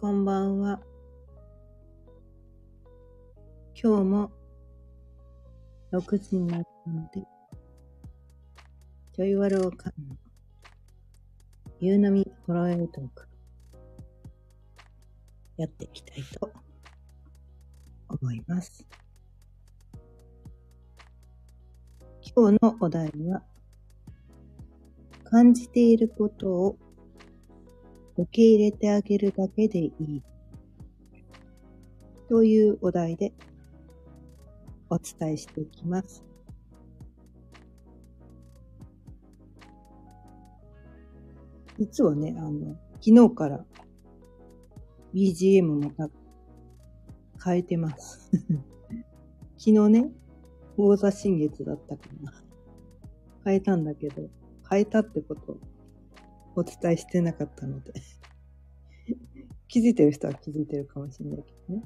こんばんは。今日も6時になったので、ちょいわるおかんの夕波ホロエイトークやっていきたいと思います。今日のお題は、感じていることを受け入れてあげるだけでいい。というお題でお伝えしていきます。実はね、あの、昨日から BGM も変えてます。昨日ね、王座新月だったかな。変えたんだけど、変えたってことお伝えしてなかったので 気づいてる人は気づいてるかもしれないけどね。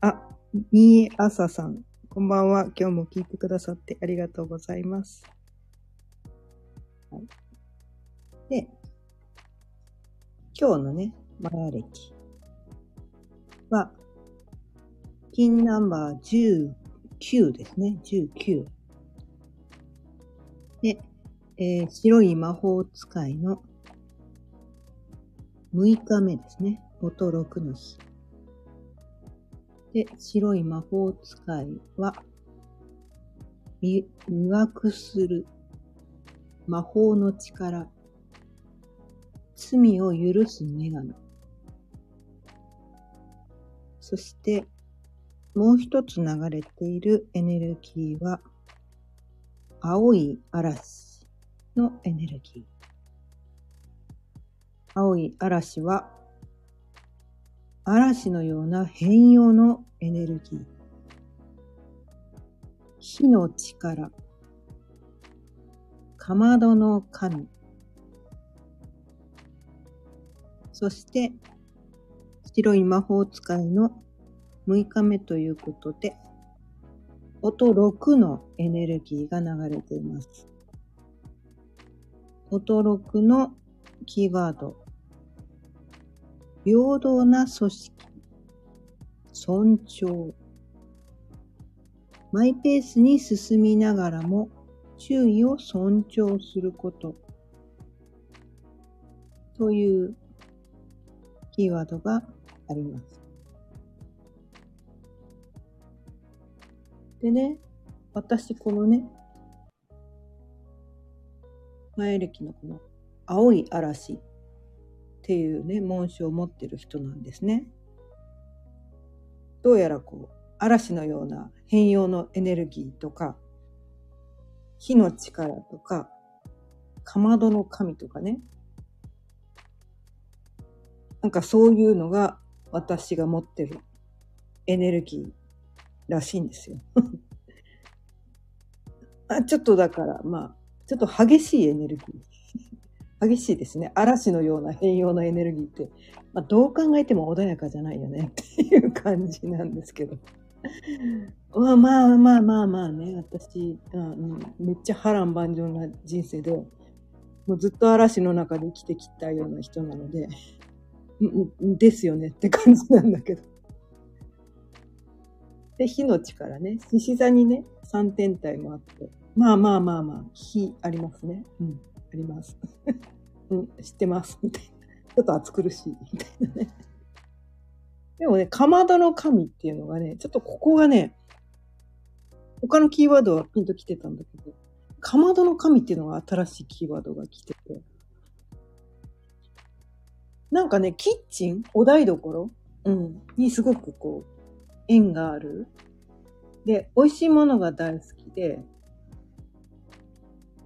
あ、みえあささん、こんばんは。今日も聞いてくださってありがとうございます。はい、で、今日のね、マヤ歴は、ピンナンバー19ですね。19。で、えー、白い魔法使いの6日目ですね。音6の日。で、白い魔法使いは、魅惑する魔法の力、罪を許す女神。そして、もう一つ流れているエネルギーは、青い嵐のエネルギー。青い嵐は、嵐のような変容のエネルギー。火の力。かまどの神。そして、白い魔法使いの6日目ということで、音6のエネルギーが流れています。音6のキーワード。平等な組織。尊重。マイペースに進みながらも注意を尊重すること。というキーワードがあります。でね、私このね、前歴のこの青い嵐っていうね、紋章を持ってる人なんですね。どうやらこう、嵐のような変容のエネルギーとか、火の力とか、かまどの神とかね。なんかそういうのが私が持ってるエネルギーらしいんですよ。あちょっとだから、まあ、ちょっと激しいエネルギー。激しいですね。嵐のような変容のエネルギーって、まあ、どう考えても穏やかじゃないよね っていう感じなんですけど。まあまあまあまあまあね、私、うん、めっちゃ波乱万丈な人生で、もうずっと嵐の中で生きてきたような人なので、ですよねって感じなんだけど。で、火の力ね。獅子座にね、3天体もあって。まあまあまあまあ、火ありますね。うん、あります。うん、知ってます。みたいな。ちょっと暑苦しい。みたいなね。でもね、かまどの神っていうのがね、ちょっとここがね、他のキーワードはピンと来てたんだけど、かまどの神っていうのが新しいキーワードが来てて。なんかね、キッチンお台所うん。にすごくこう、縁がある。で、美味しいものが大好きで、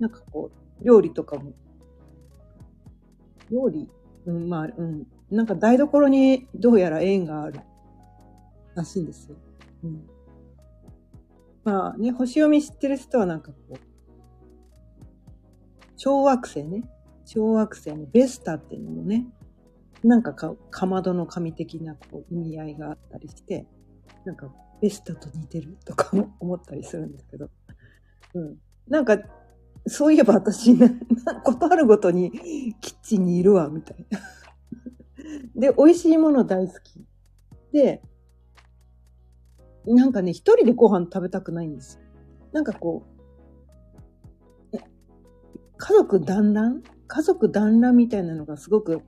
なんかこう、料理とかも、料理？うん、まあ、うん。なんか台所にどうやら縁があるらしいんですよ。うん。まあね、星読み知ってる人はなんかこう、小惑星ね。小惑星のベスタっていうのもね、なんかか、かまどの神的なこう意味合いがあったりして、なんか、ベスタと似てるとかも思ったりするんですけど。うん。なんか、そういえば私、なことあるごとにキッチンにいるわ、みたいな。で、美味しいもの大好き。で、なんかね、一人でご飯食べたくないんですよ。なんかこう、家族団らん？家族団らんみたいなのがすごく好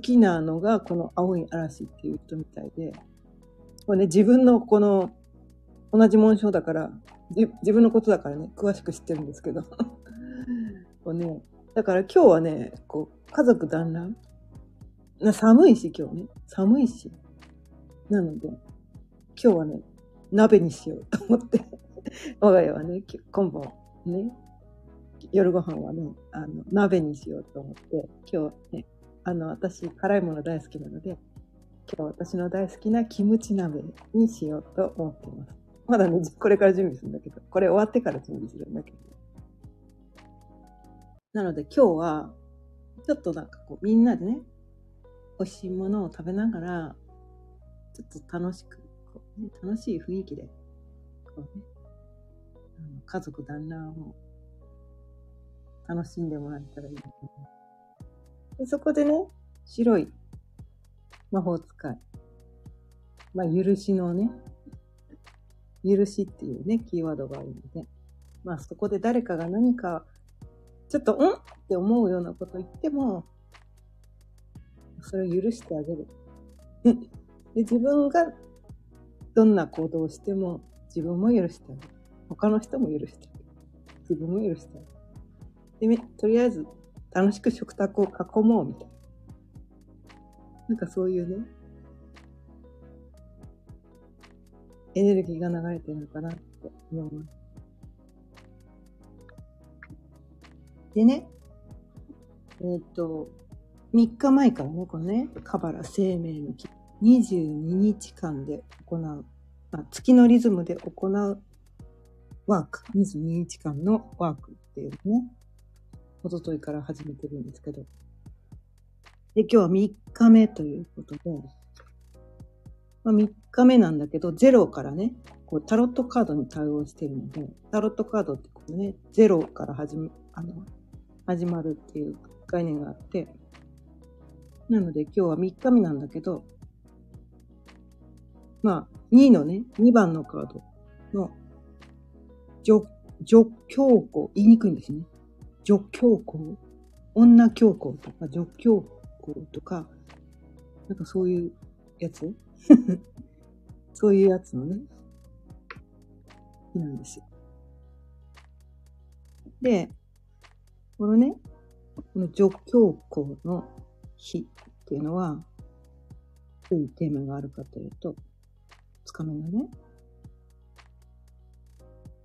きなのが、この青い嵐っていう人みたいで、これね、自分のこの、同じ紋章だから、自分のことだからね、詳しく知ってるんですけど。こうね、だから今日はね、こう、家族団らんな寒いし、今日ね。寒いし。なので、今日はね、鍋にしよう と思って。我が家はね、今晩ね、夜ご飯はね、あの、鍋にしようと思って、今日ね、あの、私、辛いもの大好きなので、今日私の大好きなキムチ鍋にしようと思っています。まだね、これから準備するんだけど、これ終わってから準備するんだけど。なので今日は、ちょっとなんかこう、みんなでね、美味しいものを食べながら、ちょっと楽しく、こうね、楽しい雰囲気で、こうね、あの家族団らんを楽しんでもらえたらいいなと思います。でそこでね、白い魔法使い。まあ、許しのね、許しっていうね、キーワードがあるので、まあそこで誰かが何か、ちょっと、ん？って思うようなこと言っても、それを許してあげる。で自分がどんな行動をしても自分も許してあげる。他の人も許してあげる。自分も許してあげる。で、とりあえず楽しく食卓を囲もうみたいな。なんかそういうね、エネルギーが流れてるのかなって思います。でね、えっ、と、3日前からね、このね、カバラ生命の木、22日間で行う、まあ、月のリズムで行うワーク、22日間のワークっていうのね、おとといから始めてるんですけど、で、今日は3日目ということで、まあ、3日目なんだけど、0からね、こうタロットカードに対応してるので、タロットカードってこうね、0から始め、あの、始まるっていう概念があって、なので今日は3日目なんだけど、まあ、2のね、2番のカードの、女、女教皇、言いにくいんですね。女教皇、女教皇とか、女教皇とか、なんかそういうやつ そういうやつのね、日なんですよ。で、このね、この女教皇の日っていうのは、どういうテーマがあるかというと、つかめのね、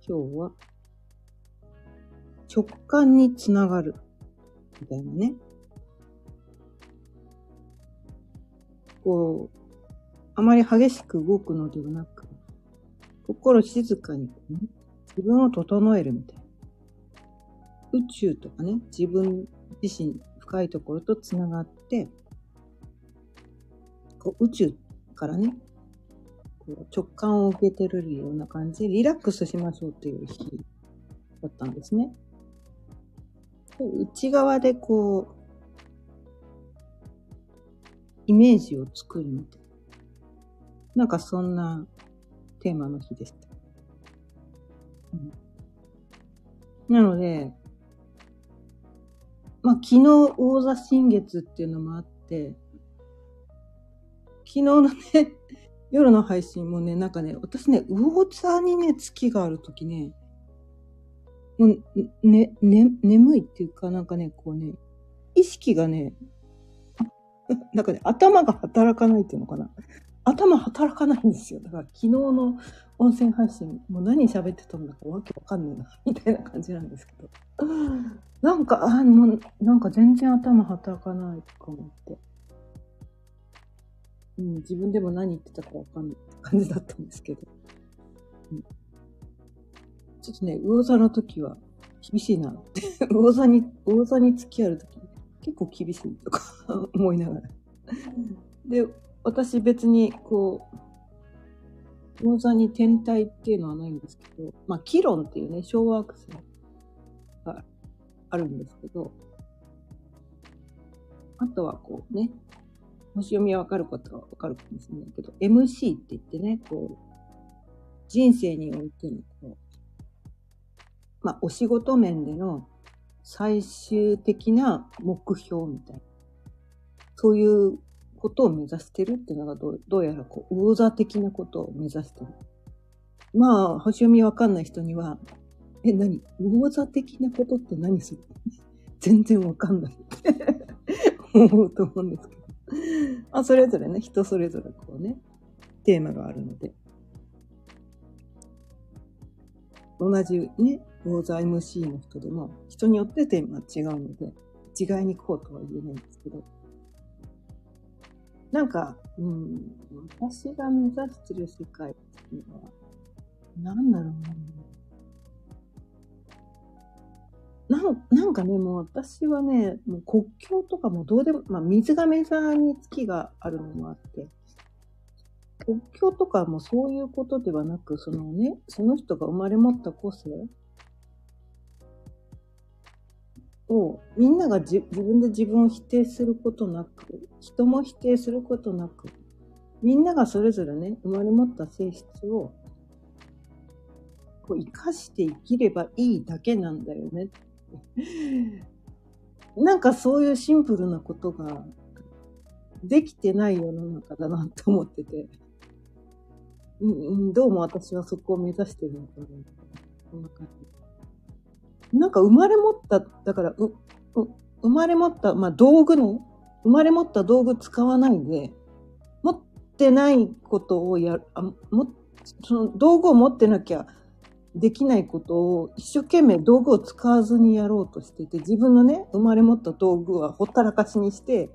今日は、直感につながる、みたいなね。こう、あまり激しく動くのではなく、心静かに、ね、自分を整えるみたいな。宇宙とかね、自分自身深いところとつながって、こう宇宙からね、こう直感を受けてるような感じでリラックスしましょうっていう日だったんですね。内側でこう、イメージを作るみたいな。んかそんなテーマの日でした。うん、なので、まあ昨日大座新月っていうのもあって、昨日のね、夜の配信もね、なんかね、私ね、魚座にね、月があるときね、もう、ね、ね、眠いっていうか、なんかね、こうね、意識がね、なんかね、頭が働かないっていうのかな。頭働かないんですよ。だから昨日の音声配信、もう何喋ってたんだかわけわかんねえな、みたいな感じなんですけど。なんか、あの、なんか全然頭働かないとか思って。うん、自分でも何言ってたかわかんない感じだったんですけど。うん、ちょっとね、魚座の時は厳しいなって。魚座に、魚座に付き合う時結構厳しいとか思いながら。で、私別にこう、魚座に天体っていうのはないんですけど、まあ、キロンっていうね、小惑星があるんですけど、あとはこうね、星読みわかることはわかるかもしれないけど、MC って言ってね、こう、人生においての、こう、まあ、お仕事面での最終的な目標みたいな。そういうことを目指してるっていうのがどうどうやらこう、魚座的なことを目指してる。まあ、星読みわかんない人には、え、何？魚座的なことって何する全然わかんない思うと思うんですけど。まあ、それぞれね、人それぞれこうね、テーマがあるので。同じね、魚座 MC の人でも、人によってテーマは違うので、一概にこうとは言えないんですけど、なんか、うん、私が目指してる世界っていうのは、なんだろうな。なんなんかね、もう私はね、もう国境とかもどうでも、まあ水亀座に月があるのもあって、国境とかもそういうことではなく、そのね、その人が生まれ持った個性を、みんなが自分で自分を否定することなく、人も否定することなく、みんながそれぞれね、生まれ持った性質を、こう生かして生きればいいだけなんだよね なんかそういうシンプルなことができてない世の中だなって思ってて、うん、どうも私はそこを目指してるのかな。こんな感じ。なんか生まれ持った、だから、う、う生まれ持った、まあ道具の、生まれ持った道具使わないで、持ってないことをやる、あもその道具を持ってなきゃできないことを一生懸命道具を使わずにやろうとしてて、自分のね、生まれ持った道具はほったらかしにして、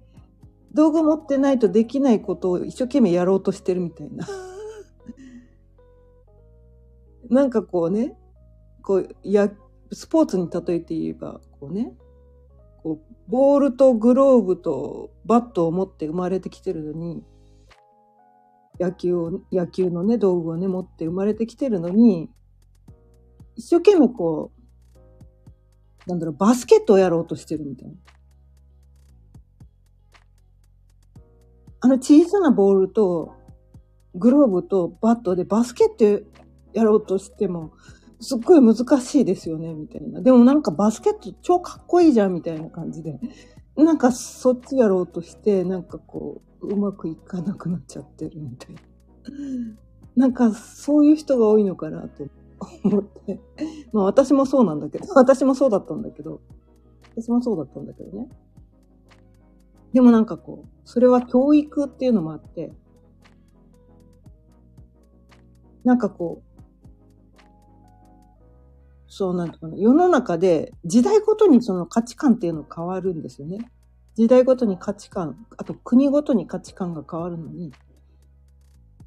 道具持ってないとできないことを一生懸命やろうとしてるみたいな。なんかこうね、こう、や、スポーツに例えて言えば、こうね、こう、ボールとグローブとバットを持って生まれてきてるのに、野球を、野球のね、道具をね、持って生まれてきてるのに、一生懸命こう、なんだろう、バスケットをやろうとしてるみたいな。あの小さなボールと、グローブとバットでバスケットやろうとしても、すっごい難しいですよね、みたいな。でもなんかバスケット超かっこいいじゃん、みたいな感じで。なんかそっちやろうとして、なんかこう、うまくいかなくなっちゃってるみたいな。なんかそういう人が多いのかなと思って。まあ私もそうなんだけど、私もそうだったんだけど、私もそうだったんだけどね。でもなんかこう、それは教育っていうのもあって、なんかこう、そうなんとかな、世の中で時代ごとにその価値観っていうの変わるんですよね。時代ごとに価値観、あと国ごとに価値観が変わるのに、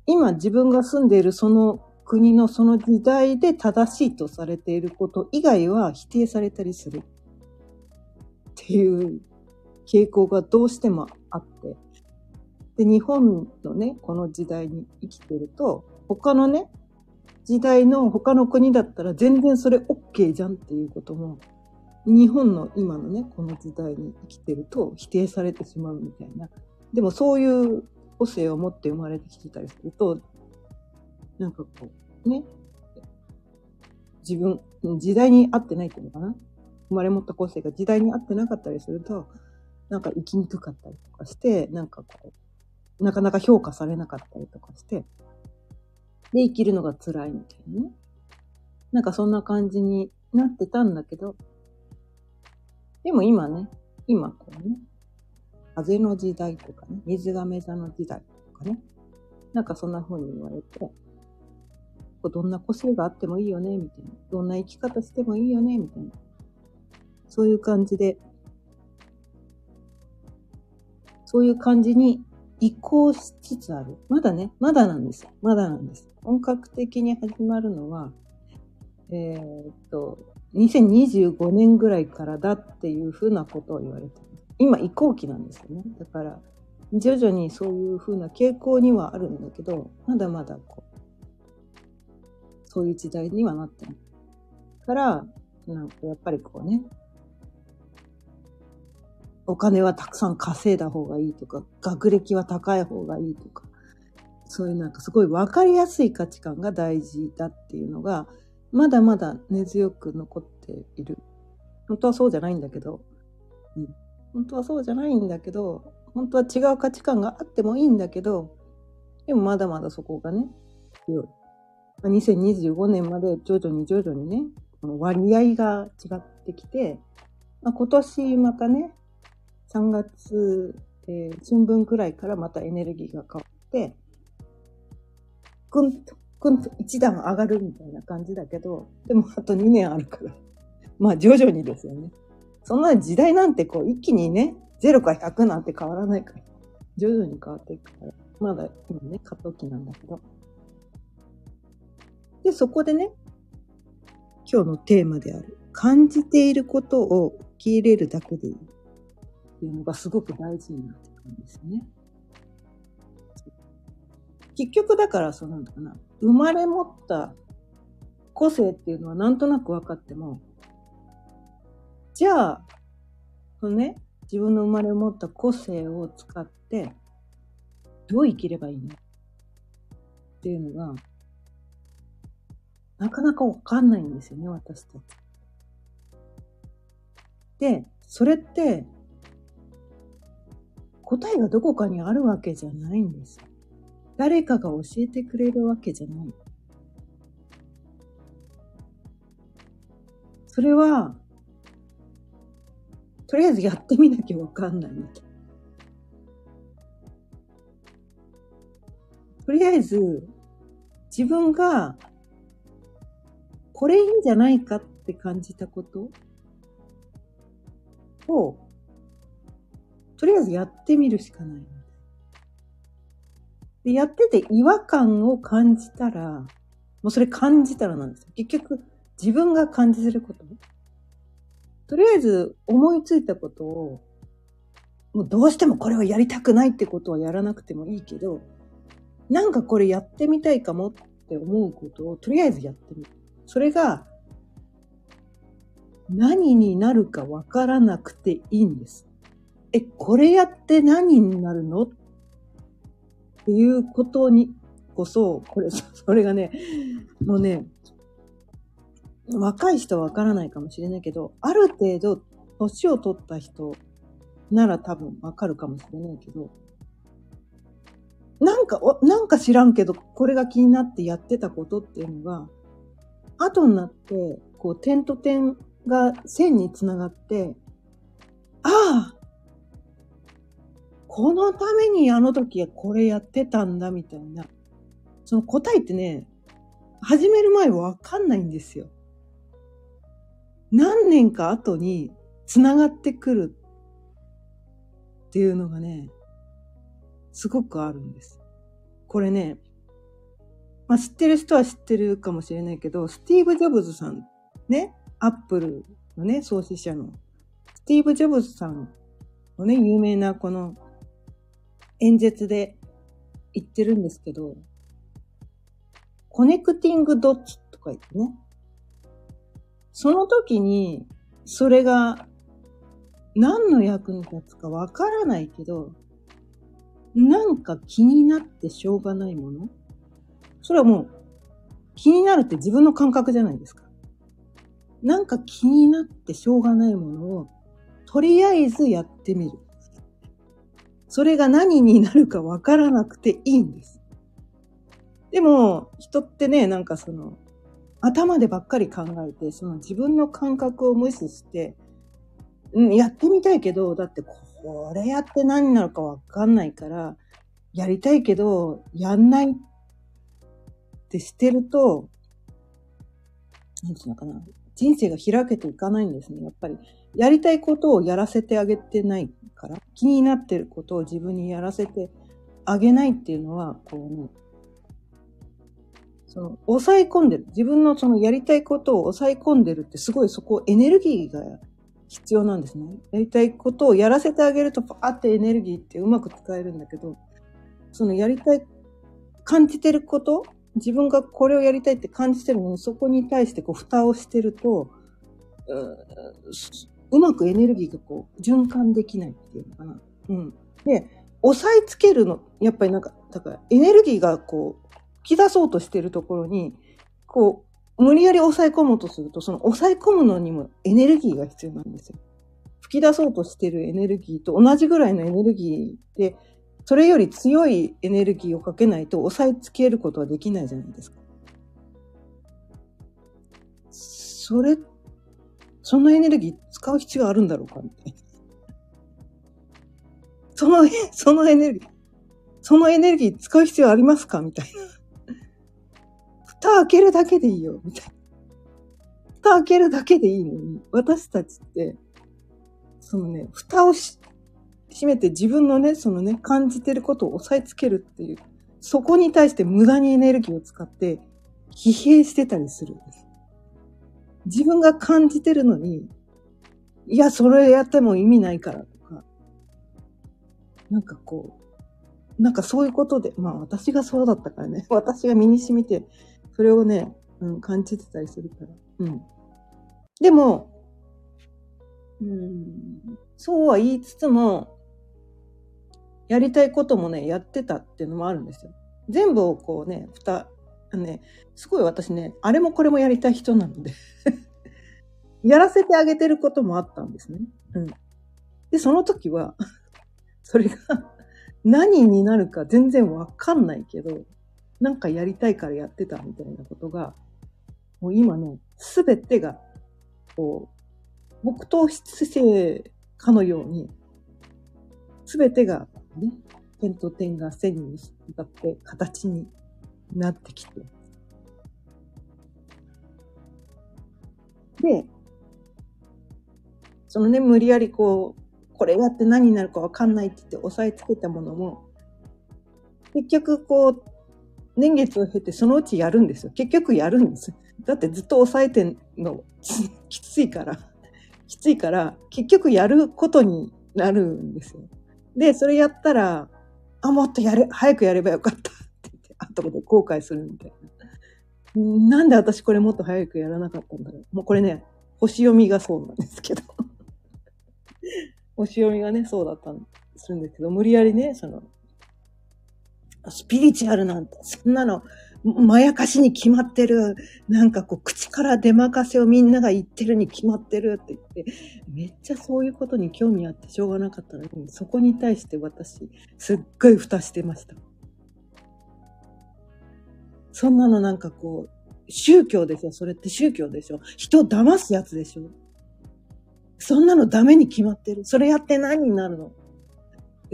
今自分が住んでいるその国のその時代で正しいとされていること以外は否定されたりするっていう傾向がどうしてもあって。で、日本のね、この時代に生きてると、他のね、時代の他の国だったら全然それ OK じゃんっていうことも、日本の今のね、この時代に生きてると否定されてしまうみたいな。でもそういう個性を持って生まれてきてたりすると、なんかこう、ね、自分、時代に合ってないっていうのかな？生まれ持った個性が時代に合ってなかったりすると、なんか生きにくかったりとかして、なんかこう、なかなか評価されなかったりとかして、で、生きるのが辛いみたいなね。なんかそんな感じになってたんだけど、でも今ね、今こうね、風の時代とかね、水亀座の時代とかね、なんかそんな風に言われて、どんな個性があってもいいよね、みたいな。どんな生き方してもいいよね、みたいな。そういう感じで、そういう感じに移行しつつある。まだね、まだなんですよ。まだなんです。本格的に始まるのは、えー、っと、2025年ぐらいからだっていうふうなことを言われてます。今移行期なんですよね。だから、徐々にそういうふうな傾向にはあるんだけど、まだまだこう、そういう時代にはなってない。から、なんかやっぱりこうね、お金はたくさん稼いだ方がいいとか、学歴は高い方がいいとか、そういうなんかすごい分かりやすい価値観が大事だっていうのが、まだまだ根強く残っている。本当はそうじゃないんだけど、うん。本当はそうじゃないんだけど、本当は違う価値観があってもいいんだけど、でもまだまだそこがね、強い。2025年まで徐々に徐々にね、割合が違ってきて、今年またね、3月、えー、春分くらいからまたエネルギーが変わって、ぐんと、ぐんと一段上がるみたいな感じだけど、でもあと2年あるから。まあ徐々にですよね。そんな時代なんてこう一気にね、0か100なんて変わらないから。徐々に変わっていくから。まだ今ね、過渡期なんだけど。で、そこでね、今日のテーマである、感じていることを受け入れるだけでいいっていうのがすごく大事になってくるんですね。結局だからそうなんだかな、生まれ持った個性っていうのはなんとなく分かっても、じゃあ、そのね、自分の生まれ持った個性を使って、どう生きればいいの？っていうのが、なかなかわかんないんですよね、私たち。で、それって、答えがどこかにあるわけじゃないんです。誰かが教えてくれるわけじゃない。それは、とりあえずやってみなきゃわかんないみたい。とりあえず、自分がこれいいんじゃないかって感じたことを、とりあえずやってみるしかない。で、やってて違和感を感じたら、もうそれ感じたらなんですよ。結局、自分が感じすること。とりあえず思いついたことを、もうどうしてもこれをやりたくないってことはやらなくてもいいけど、なんかこれやってみたいかもって思うことをとりあえずやってみる。それが何になるかわからなくていいんです。え、これやって何になるの？っていうことにこそ、これ、それがね、もうね、若い人はわからないかもしれないけど、ある程度、年を取った人なら多分わかるかもしれないけど、なんか、なんか知らんけど、これが気になってやってたことっていうのが、後になって、こう、点と点が線につながって、ああこのためにあの時これやってたんだみたいな。その答えってね、始める前はわかんないんですよ。何年か後に繋がってくるっていうのがね、すごくあるんです。これね、まあ、知ってる人は知ってるかもしれないけど、スティーブ・ジョブズさん、ね、アップルのね、創始者の、スティーブ・ジョブズさんのね、有名なこの演説で言ってるんですけど、 connecting dots とか言ってね、その時に、それが何の役に立つかわからないけど、なんか気になってしょうがないものそれはもう気になるって自分の感覚じゃないですか。なんか気になってしょうがないものをとりあえずやってみる。それが何になるかわからなくていいんです。でも、人ってね、なんかその、頭でばっかり考えて、その自分の感覚を無視して、うん、やってみたいけど、だってこれやって何になるかわかんないから、やりたいけど、やんないってしてると、なんていうのかな。人生が開けていかないんですね。やっぱり、やりたいことをやらせてあげてないから、気になってることを自分にやらせてあげないっていうのは、こうね、その、抑え込んでる。自分のそのやりたいことを抑え込んでるってすごいそこエネルギーが必要なんですね。やりたいことをやらせてあげるとパーってエネルギーってうまく使えるんだけど、そのやりたい、感じてること自分がこれをやりたいって感じてるのに、そこに対してこう、蓋をしてると、うまくエネルギーがこう、循環できないっていうのかな。うん。で、押さえつけるの、やっぱりなんか、だからエネルギーがこう、吹き出そうとしてるところに、こう、無理やり抑え込もうとすると、その抑え込むのにもエネルギーが必要なんですよ。吹き出そうとしてるエネルギーと同じぐらいのエネルギーで、それより強いエネルギーをかけないと押さえつけることはできないじゃないですか。それ、そのエネルギー使う必要あるんだろうかみたいな。その、そのエネルギー、そのエネルギー使う必要ありますかみたいな。蓋開けるだけでいいよ、みたいな。蓋開けるだけでいいのに、私たちって、そのね、蓋をし、閉めて自分のね、そのね、感じてることを押さえつけるっていう、そこに対して無駄にエネルギーを使って疲弊してたりするんです。自分が感じてるのに、いや、それやっても意味ないからとか、なんかこう、なんかそういうことで、まあ私がそうだったからね、私が身に染みて、それをね、うん、感じてたりするから。うん。でも、うん、そうは言いつつも、やりたいこともね、やってたっていうのもあるんですよ。全部をこうね、蓋、ね、すごい私ね、あれもこれもやりたい人なので やらせてあげてることもあったんですね。うん。で、その時は それが何になるか全然わかんないけど、なんかやりたいからやってたみたいなことが、もう今ね、すべてが、こう、木刀出世かのように、すべてがね、点と点が線に向かって形になってきて。で、そのね、無理やりこう、これやって何になるかわかんないって言って押さえつけたものも、結局こう、年月を経てそのうちやるんですよ。結局やるんです。だってずっと抑えてんの きついから、きついから、結局やることになるんですよ。で、それやったら、あ、もっとやる、早くやればよかったって言って、後で後悔するみたいな。なんで私これもっと早くやらなかったんだろう。もうこれね、星読みがそうなんですけど。星読みがね、そうだったんするんですけど、無理やりね、その、スピリチュアルなんて、そんなの、まやかしに決まってる。なんかこう、口から出まかせをみんなが言ってるに決まってるって言って、めっちゃそういうことに興味あってしょうがなかったのに、そこに対して私、すっごい蓋してました。そんなのなんかこう、宗教でしょそれって宗教でしょ人を騙すやつでしょそんなのダメに決まってる。それやって何になるの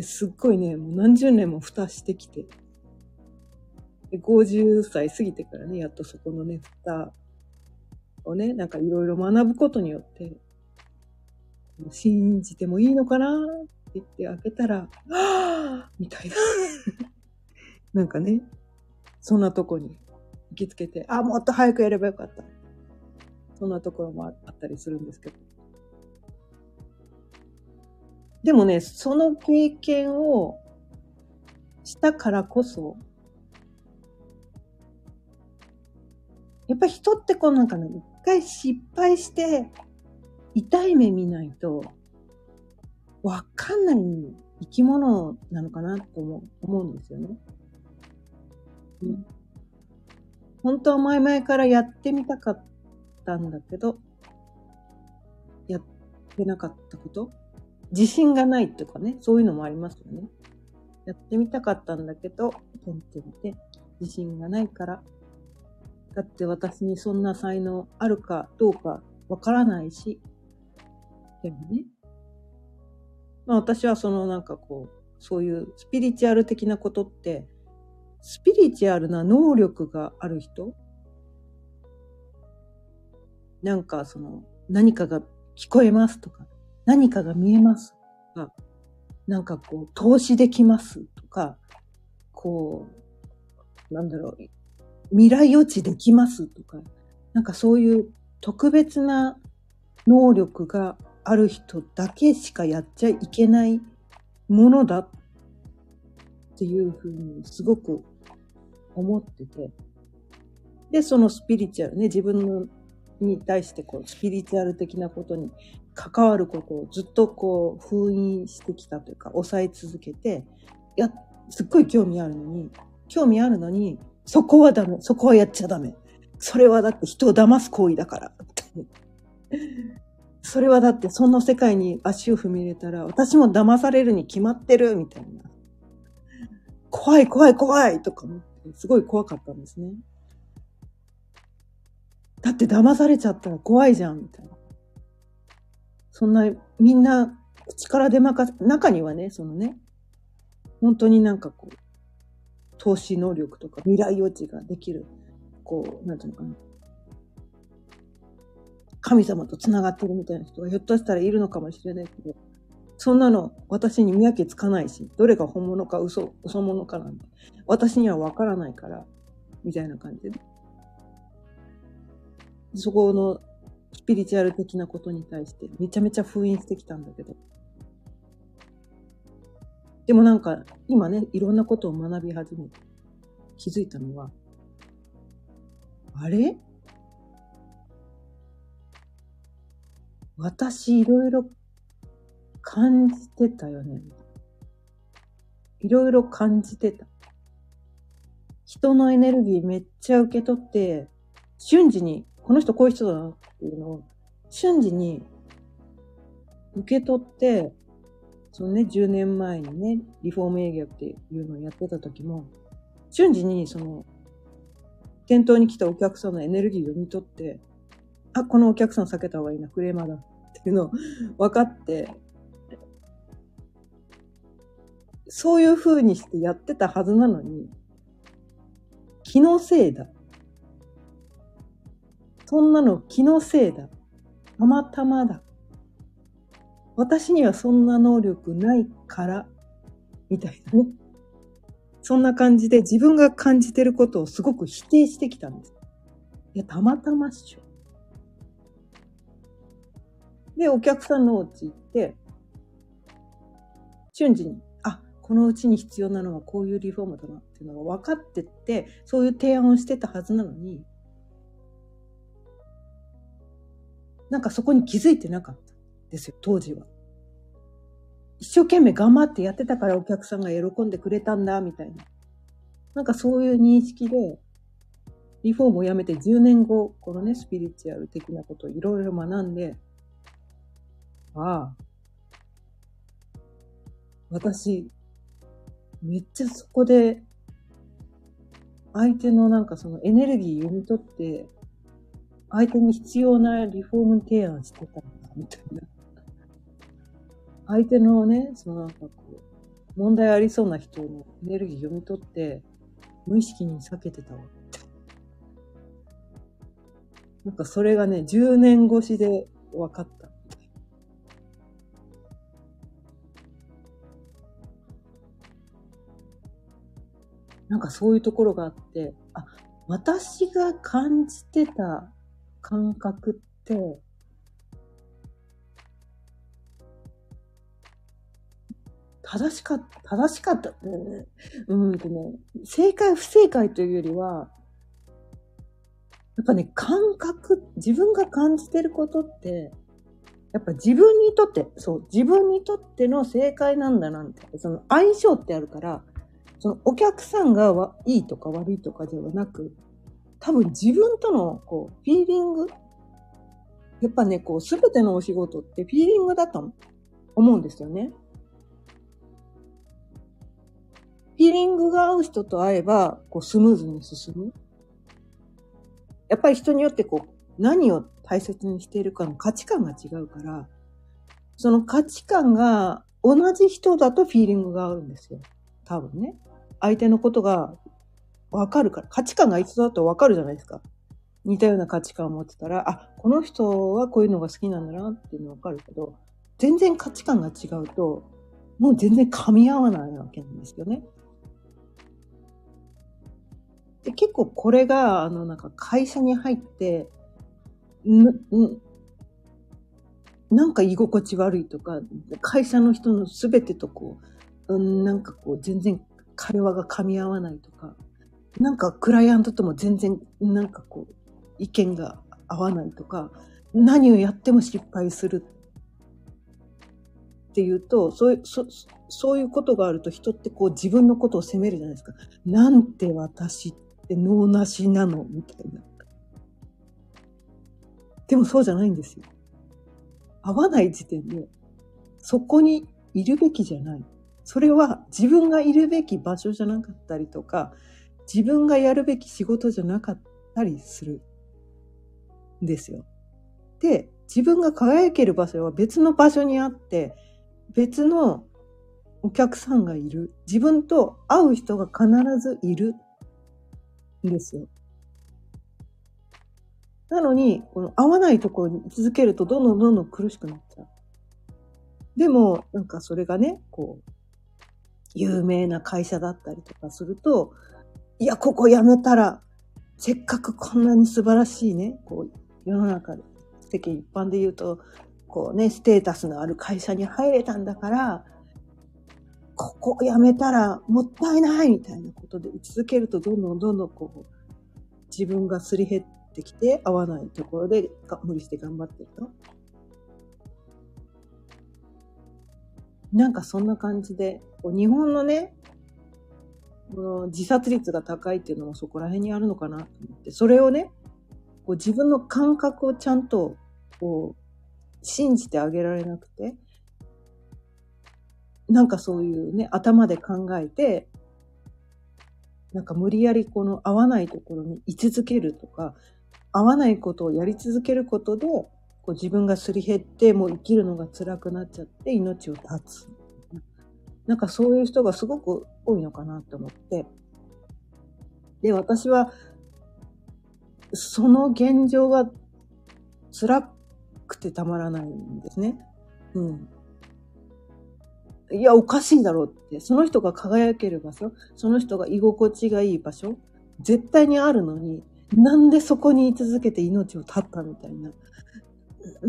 すっごいね、もう何十年も蓋してきて。で50歳過ぎてからね、やっとそこのね、蓋をね、なんかいろいろ学ぶことによって、信じてもいいのかなって言って開けたら、はぁみたいな。なんかね、そんなとこに行きつけて、あ、もっと早くやればよかった。そんなところもあったりするんですけど。でもね、その経験をしたからこそ、やっぱ人ってこうなんかね、一回失敗して痛い目見ないとわかんない生き物なのかなと思う思うんですよね。うん、本当は前々からやってみたかったんだけど、やってなかったこと？自信がないとかね、そういうのもありますよね。やってみたかったんだけど、てんてんて、自信がないから。だって私にそんな才能あるかどうかわからないし。でもね。まあ私はそのなんかこう、そういうスピリチュアル的なことって、スピリチュアルな能力がある人？なんかその何かが聞こえますとか、何かが見えます。とか、なんかこう、投資できますとか、こう、なんだろう、未来予知できますとか、なんかそういう特別な能力がある人だけしかやっちゃいけないものだっっていうふうにすごく思ってて。で、そのスピリチュアルね、自分に対してこう、スピリチュアル的なことに関わることをずっとこう、封印してきたというか、抑え続けて、いや、すっごい興味あるのに、興味あるのに、そこはダメ、そこはやっちゃダメ。それはだって人を騙す行為だから。それはだってその世界に足を踏み入れたら、私も騙されるに決まってる、みたいな。怖い怖い怖いとか思って、すごい怖かったんですね。だって騙されちゃったら怖いじゃん、みたいな。そんな、みんな、口から出まか、中にはね、そのね、本当になんかこう、投資能力とか未来予知ができる、こう、なんていうのかな。神様と繋がってるみたいな人がひょっとしたらいるのかもしれないけど、そんなの私に見分けつかないし、どれが本物か嘘、嘘物かなんて、私にはわからないから、みたいな感じで。そこのスピリチュアル的なことに対してめちゃめちゃ封印してきたんだけど。でもなんか今ね、いろんなことを学び始めて気づいたのは、あれ？私いろいろ感じてたよね。いろいろ感じてた。人のエネルギーめっちゃ受け取って、瞬時にこの人こういう人だなっていうのを瞬時に受け取って、そのね、10年前にね、リフォーム営業っていうのをやってた時も、瞬時にその、店頭に来たお客さんのエネルギーを読み取って、あ、このお客さん避けた方がいいな、クレーマーだっていうのを分かって、そういう風にしてやってたはずなのに、気のせいだそんなの気のせいだ。たまたまだ。私にはそんな能力ないから、みたいなね。そんな感じで自分が感じてることをすごく否定してきたんです。いや、たまたまっしょ。で、お客さんのお家行って、瞬時に、このうちに必要なのはこういうリフォームだなっていうのが分かってって、そういう提案をしてたはずなのに、なんかそこに気づいてなかったですよ、当時は。一生懸命頑張ってやってたからお客さんが喜んでくれたんだ、みたいな。なんかそういう認識で、リフォームをやめて10年後、このね、スピリチュアル的なことをいろいろ学んで、ああ、私、めっちゃそこで、相手のなんかそのエネルギー読み取って、相手に必要なリフォーム提案してたんだ、みたいな。相手のね、そのなんかこう、問題ありそうな人のエネルギー読み取って、無意識に避けてたわ。なんかそれがね、10年越しで分かっなんかそういうところがあって、あ、私が感じてた感覚って、正しかった、正しかったってね、うんとね、正解不正解というよりは、やっぱね、感覚、自分が感じてることって、やっぱ自分にとって、そう、自分にとっての正解なんだな、みたいな。その相性ってあるから、そのお客さんがいいとか悪いとかではなく、多分自分との、こう、フィーリングやっぱね、こう、すべてのお仕事ってフィーリングだと思うんですよね。フィーリングが合う人と会えば、こう、スムーズに進む。やっぱり人によってこう、何を大切にしているかの価値観が違うから、その価値観が同じ人だとフィーリングが合うんですよ。多分ね。相手のことがわかるから、価値観が一緒だとわかるじゃないですか。似たような価値観を持ってたら、あ、この人はこういうのが好きなんだなっていうのわかるけど、全然価値観が違うと、もう全然噛み合わないわけなんですよね。で結構これが、あの、なんか会社に入って、ん、ん、なんか居心地悪いとか、会社の人のすべてとこう、うん、なんかこう全然会話が噛み合わないとか、なんかクライアントとも全然なんかこう意見が合わないとか、何をやっても失敗するっていうと、そういう、そそういうことがあると人ってこう自分のことを責めるじゃないですか。なんて私って脳なしなのみたいな。でもそうじゃないんですよ。合わない時点で、そこにいるべきじゃない。それは自分がいるべき場所じゃなかったりとか、自分がやるべき仕事じゃなかったりするんですよ。で、自分が輝ける場所は別の場所にあって、別のお客さんがいる。自分と会う人が必ずいるんですよ。なのに、この会わないところに続けるとどんどんどんどん苦しくなっちゃう。でも、なんかそれがね、こう、有名な会社だったりとかすると、いや、ここ辞めたら、せっかくこんなに素晴らしいね、こう、世の中で、世間一般で言うと、こうね、ステータスのある会社に入れたんだから、ここ辞めたらもったいないみたいなことで続けるとどんどんどんどんこう、自分がすり減ってきて合わないところで無理して頑張ってると。なんかそんな感じで、こう日本のね、この自殺率が高いっていうのもそこら辺にあるのかなと思って、それをね、こう自分の感覚をちゃんとこう信じてあげられなくて、なんかそういうね、頭で考えて、なんか無理やりこの合わないところに居続けるとか、合わないことをやり続けることで、こう自分がすり減って、もう生きるのが辛くなっちゃって命を絶つ。なんかそういう人がすごく多いのかなと思って。で、私は、その現状が辛くてたまらないんですね。うん。いや、おかしいだろうって。その人が輝ける場所、その人が居心地がいい場所、絶対にあるのに、なんでそこに居続けて命を絶ったみたいな。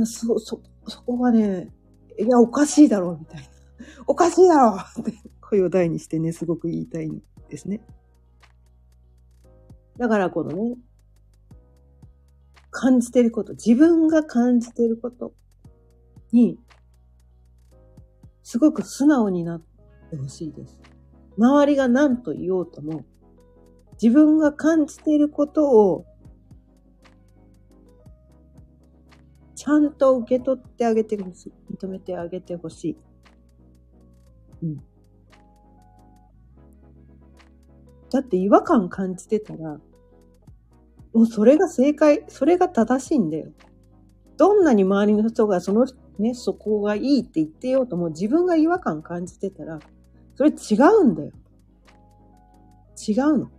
そ、そ、そこがね、いや、おかしいだろうみたいな。おかしいだろ うって声を大にしてね、すごく言いたいんですね。だからこのね、感じてること、自分が感じてることにすごく素直になってほしいです。周りが何と言おうとも、自分が感じていることを、ちゃんと受け取ってあげてほしい。認めてあげてほしい。うん。だって違和感感じてたら、もうそれが正解、それが正しいんだよ。どんなに周りの人がそのね、そこがいいって言ってようとも自分が違和感感じてたら、それ違うんだよ。違うの。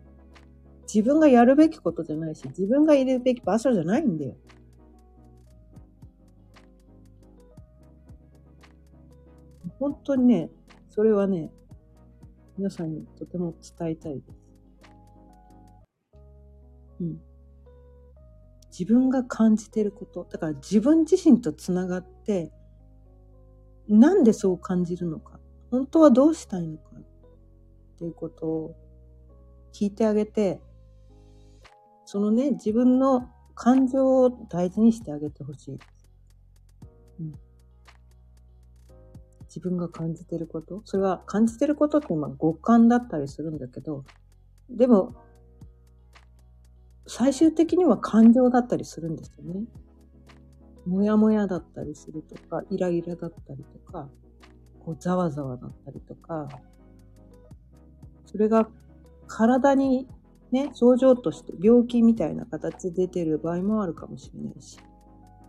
自分がやるべきことじゃないし、自分がいるべき場所じゃないんだよ。本当にね、それはね、皆さんにとても伝えたいです。うん。自分が感じてること。だから自分自身とつながって、なんでそう感じるのか。本当はどうしたいのか。っていうことを聞いてあげて、そのね、自分の感情を大事にしてあげてほしいです。自分が感じてること？それは感じてることってまあ五感だったりするんだけど、でも最終的には感情だったりするんですよね。もやもやだったりするとか、イライラだったりとか、こうざわざわだったりとか、それが体にね、症状として病気みたいな形で出てる場合もあるかもしれないし、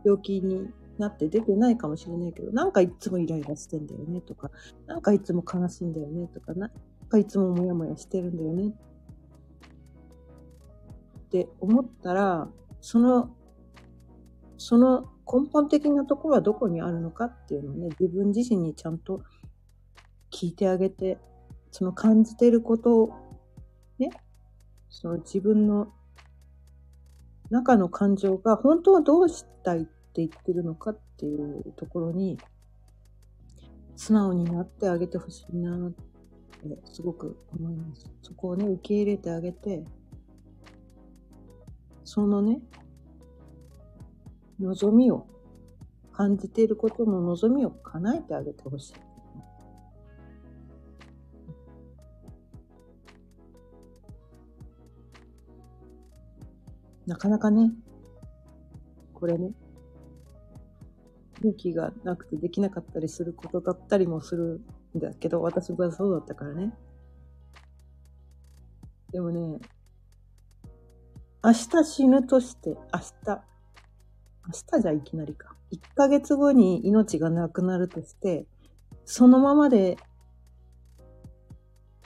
病気になって出てないかもしれないけど、なんかいつもイライラしてんだよねとか、なんかいつも悲しいんだよねとか、なんかいつもモヤモヤしてるんだよねって思ったら、その、その根本的なところはどこにあるのかっていうのをね、自分自身にちゃんと聞いてあげて、その感じてることを、ね、その自分の中の感情が本当はどうしたいって言ってるのかっていうところに、素直になってあげてほしいなって、すごく思います。そこをね、受け入れてあげて、そのね、望みを、感じていることの望みを叶えてあげてほしい。なかなかね、これね、勇気がなくてできなかったりすることだったりもするんだけど、私はそうだったからね。でもね、明日死ぬとして、明日、明日じゃいきなりか。1ヶ月後に命がなくなるとして、そのままで、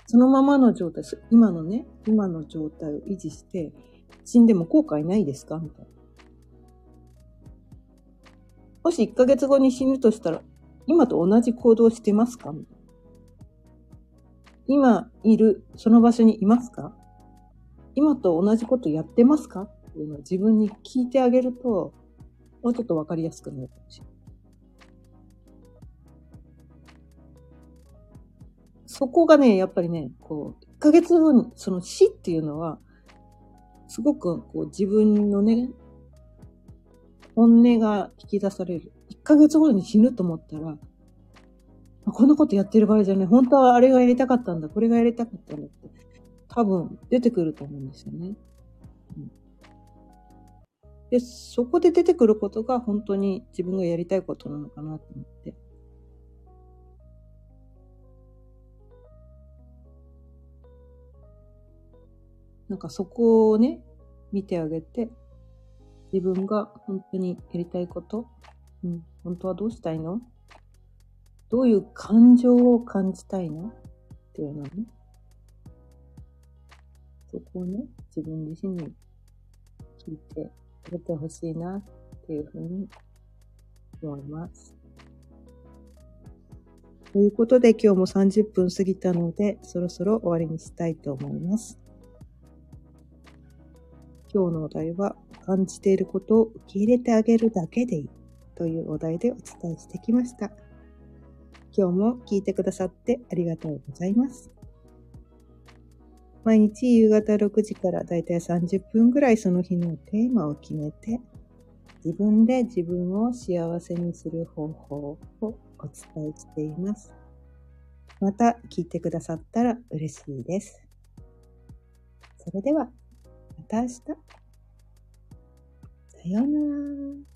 そのままの状態、今のね、今の状態を維持して、死んでも後悔ないですか？みたいな。もし1ヶ月後に死ぬとしたら、今と同じ行動してますか？今いる、その場所にいますか？今と同じことやってますか？っていうのを自分に聞いてあげると、もうちょっとわかりやすくなるかもしれない。そこがね、やっぱりね、こう、1ヶ月後に、その死っていうのは、すごくこう自分のね、本音が引き出される。1ヶ月後に死ぬと思ったら、こんなことやってる場合じゃない。本当はあれがやりたかったんだ。これがやりたかったんだって。多分出てくると思うんですよね。うん、で、そこで出てくることが本当に自分がやりたいことなのかなと思って。なんかそこをね、見てあげて、自分が本当にやりたいこと、うん、本当はどうしたいの？どういう感情を感じたいの？っていうのね。そこをね、自分自身に聞いてあげてほしいなっていうふうに思います。ということで今日も30分過ぎたので、そろそろ終わりにしたいと思います。今日のお題は、感じていることを受け入れてあげるだけでいいというお題でお伝えしてきました。今日も聞いてくださってありがとうございます。毎日夕方6時からだいたい30分ぐらいその日のテーマを決めて、自分で自分を幸せにする方法をお伝えしています。また聞いてくださったら嬉しいです。それでは、また明日。さようなら。